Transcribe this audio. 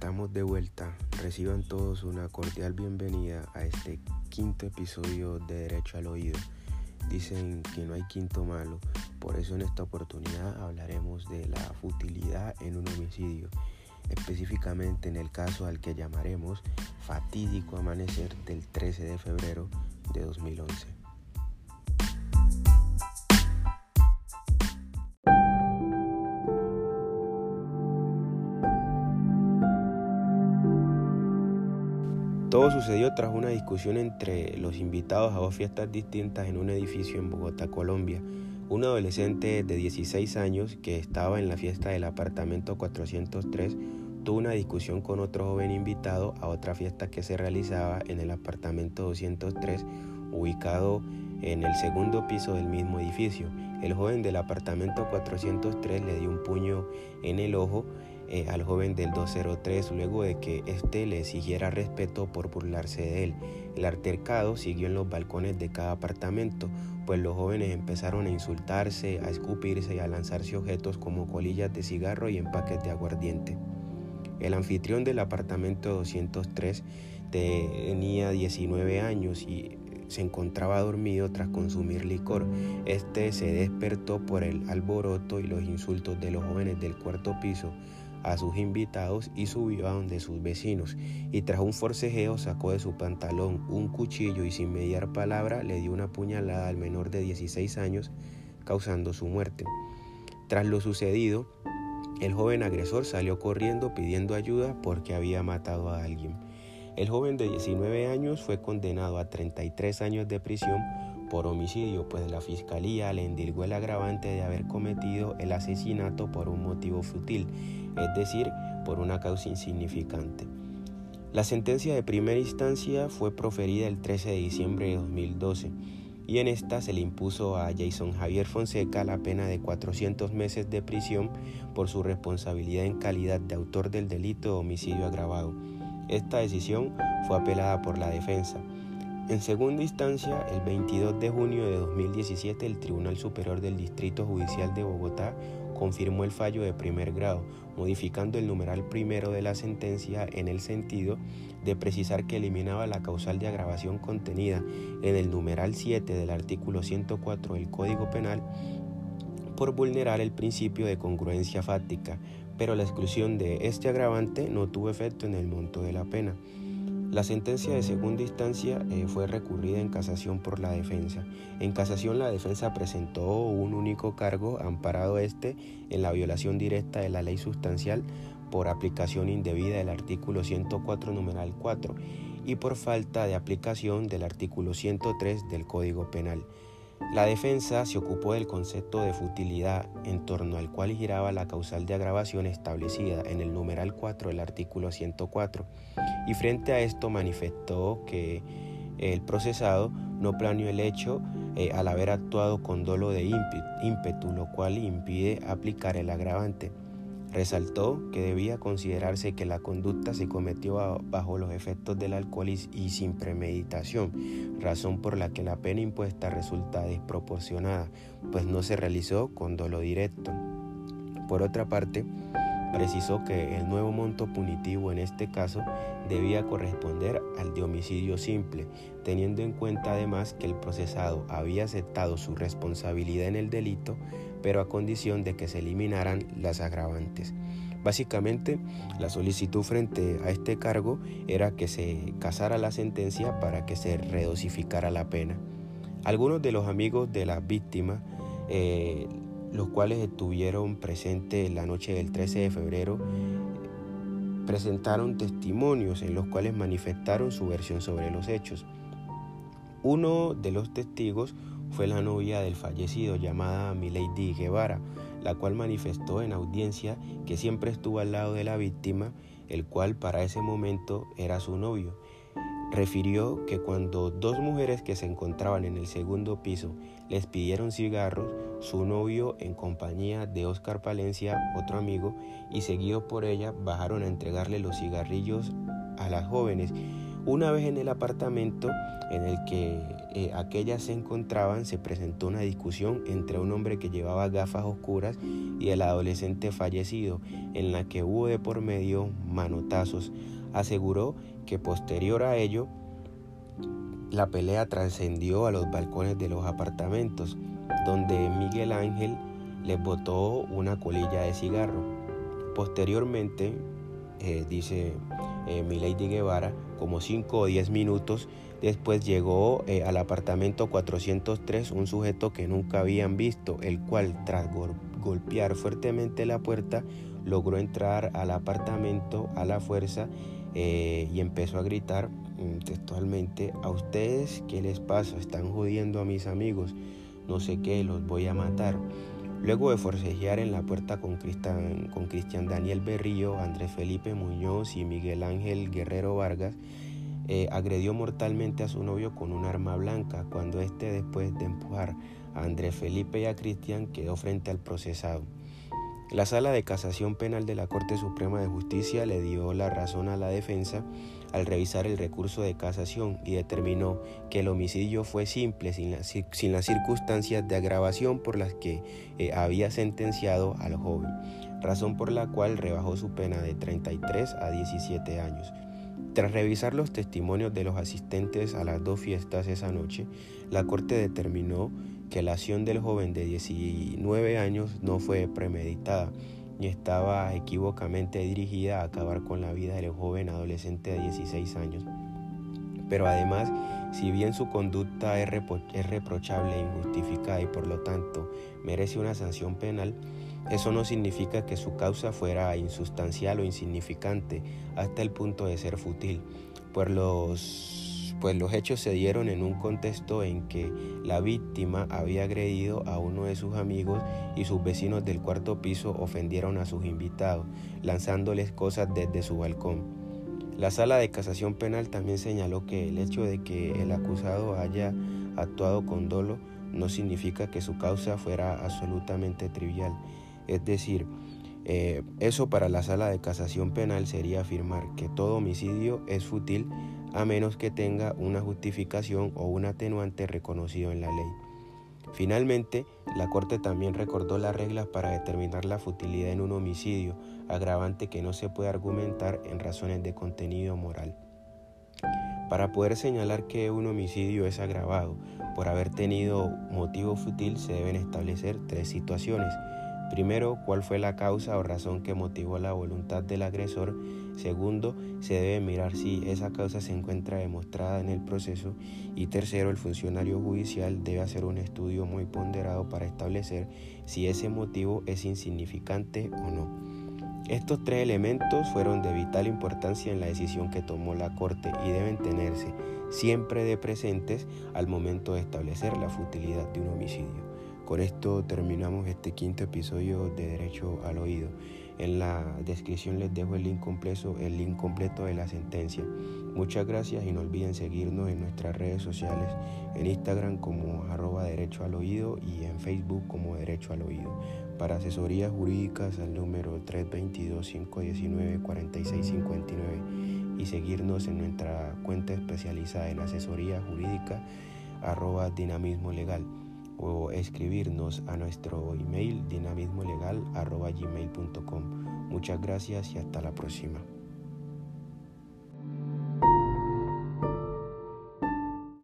estamos de vuelta. Reciban todos una cordial bienvenida a este quinto episodio de Derecho al Oído. Dicen que no hay quinto malo, por eso en esta oportunidad hablaremos de la futilidad en un homicidio, específicamente en el caso al que llamaremos fatídico amanecer del 13 de febrero de 2011. Todo sucedió tras una discusión entre los invitados a dos fiestas distintas en un edificio en Bogotá, Colombia. Un adolescente de 16 años que estaba en la fiesta del apartamento 403 tuvo una discusión con otro joven invitado a otra fiesta que se realizaba en el apartamento 203 ubicado en el segundo piso del mismo edificio. El joven del apartamento 403 le dio un puño en el ojo eh, al joven del 203 luego de que éste le exigiera respeto por burlarse de él. El altercado siguió en los balcones de cada apartamento, pues los jóvenes empezaron a insultarse, a escupirse y a lanzarse objetos como colillas de cigarro y empaques de aguardiente. El anfitrión del apartamento 203 tenía 19 años y se encontraba dormido tras consumir licor. Este se despertó por el alboroto y los insultos de los jóvenes del cuarto piso a sus invitados y subió a donde sus vecinos y tras un forcejeo sacó de su pantalón un cuchillo y sin mediar palabra le dio una puñalada al menor de 16 años causando su muerte. Tras lo sucedido, el joven agresor salió corriendo pidiendo ayuda porque había matado a alguien. El joven de 19 años fue condenado a 33 años de prisión por homicidio, pues la fiscalía le indilgó el agravante de haber cometido el asesinato por un motivo fútil, es decir, por una causa insignificante. La sentencia de primera instancia fue proferida el 13 de diciembre de 2012 y en esta se le impuso a Jason Javier Fonseca la pena de 400 meses de prisión por su responsabilidad en calidad de autor del delito de homicidio agravado. Esta decisión fue apelada por la defensa. En segunda instancia, el 22 de junio de 2017, el Tribunal Superior del Distrito Judicial de Bogotá confirmó el fallo de primer grado, modificando el numeral primero de la sentencia en el sentido de precisar que eliminaba la causal de agravación contenida en el numeral 7 del artículo 104 del Código Penal por vulnerar el principio de congruencia fáctica, pero la exclusión de este agravante no tuvo efecto en el monto de la pena. La sentencia de segunda instancia eh, fue recurrida en casación por la defensa. En casación la defensa presentó un único cargo amparado este en la violación directa de la ley sustancial por aplicación indebida del artículo 104 numeral 4 y por falta de aplicación del artículo 103 del Código Penal. La defensa se ocupó del concepto de futilidad en torno al cual giraba la causal de agravación establecida en el numeral 4 del artículo 104 y frente a esto manifestó que el procesado no planeó el hecho eh, al haber actuado con dolo de ímpetu, lo cual impide aplicar el agravante. Resaltó que debía considerarse que la conducta se cometió bajo los efectos del alcohol y, sin premeditación, razón por la que la pena impuesta resulta desproporcionada, pues no se realizó con dolo directo. Por otra parte, precisó que el nuevo monto punitivo en este caso debía corresponder al de homicidio simple, teniendo en cuenta además que el procesado había aceptado su responsabilidad en el delito, pero a condición de que se eliminaran las agravantes. Básicamente, la solicitud frente a este cargo era que se casara la sentencia para que se redosificara la pena. Algunos de los amigos de la víctima, eh, los cuales estuvieron presentes la noche del 13 de febrero, presentaron testimonios en los cuales manifestaron su versión sobre los hechos. Uno de los testigos fue la novia del fallecido llamada Milady Guevara, la cual manifestó en audiencia que siempre estuvo al lado de la víctima, el cual para ese momento era su novio. Refirió que cuando dos mujeres que se encontraban en el segundo piso les pidieron cigarros, su novio en compañía de Oscar Palencia, otro amigo, y seguido por ella, bajaron a entregarle los cigarrillos a las jóvenes, Una vez en el apartamento en el que eh, aquellas se encontraban, se presentó una discusión entre un hombre que llevaba gafas oscuras y el adolescente fallecido, en la que hubo de por medio manotazos. Aseguró que posterior a ello, la pelea trascendió a los balcones de los apartamentos, donde Miguel Ángel les botó una colilla de cigarro. Posteriormente, eh, dice eh, Milady Guevara, como 5 o 10 minutos después llegó eh, al apartamento 403 un sujeto que nunca habían visto, el cual tras golpear fuertemente la puerta logró entrar al apartamento a la fuerza eh, y empezó a gritar mm, textualmente, a ustedes, ¿qué les pasa? Están jodiendo a mis amigos, no sé qué, los voy a matar. Luego de forcejear en la puerta con Cristian, con Cristian Daniel Berrío, Andrés Felipe Muñoz y Miguel Ángel Guerrero Vargas, eh, agredió mortalmente a su novio con un arma blanca cuando éste después de empujar a Andrés Felipe y a Cristian quedó frente al procesado. La Sala de Casación Penal de la Corte Suprema de Justicia le dio la razón a la defensa al revisar el recurso de casación y determinó que el homicidio fue simple sin, las circunstancias de agravación por las que eh, había sentenciado al joven, razón por la cual rebajó su pena de 33 a 17 años. Tras revisar los testimonios de los asistentes a las dos fiestas esa noche, la Corte determinó que la acción del joven de 19 años no fue premeditada ni estaba equivocamente dirigida a acabar con la vida del joven adolescente de 16 años. Pero además, si bien su conducta es, reprochable e injustificada y por lo tanto merece una sanción penal, eso no significa que su causa fuera insustancial o insignificante hasta el punto de ser fútil, pues los pues los hechos se dieron en un contexto en que la víctima había agredido a uno de sus amigos y sus vecinos del cuarto piso ofendieron a sus invitados, lanzándoles cosas desde su balcón. La sala de casación penal también señaló que el hecho de que el acusado haya actuado con dolo no significa que su causa fuera absolutamente trivial. Es decir, eh, eso para la sala de casación penal sería afirmar que todo homicidio es fútil a menos que tenga una justificación o un atenuante reconocido en la ley. Finalmente, la Corte también recordó las reglas para determinar la futilidad en un homicidio, agravante que no se puede argumentar en razones de contenido moral. Para poder señalar que un homicidio es agravado por haber tenido motivo fútil se deben establecer tres situaciones Primero, cuál fue la causa o razón que motivó la voluntad del agresor. Segundo, se debe mirar si esa causa se encuentra demostrada en el proceso. Y tercero, el funcionario judicial debe hacer un estudio muy ponderado para establecer si ese motivo es insignificante o no. Estos tres elementos fueron de vital importancia en la decisión que tomó la Corte y deben tenerse siempre de presentes al momento de establecer la futilidad de un homicidio. Con esto terminamos este quinto episodio de Derecho al Oído. En la descripción les dejo el link completo, el link completo de la sentencia. Muchas gracias y no olviden seguirnos en nuestras redes sociales, en Instagram como arroba derecho al oído y en Facebook como derecho al oído. Para asesorías jurídicas al número 322-519-4659 y seguirnos en nuestra cuenta especializada en asesoría jurídica arroba dinamismo legal o escribirnos a nuestro email dinamismolegal.gmail.com. Muchas gracias y hasta la próxima.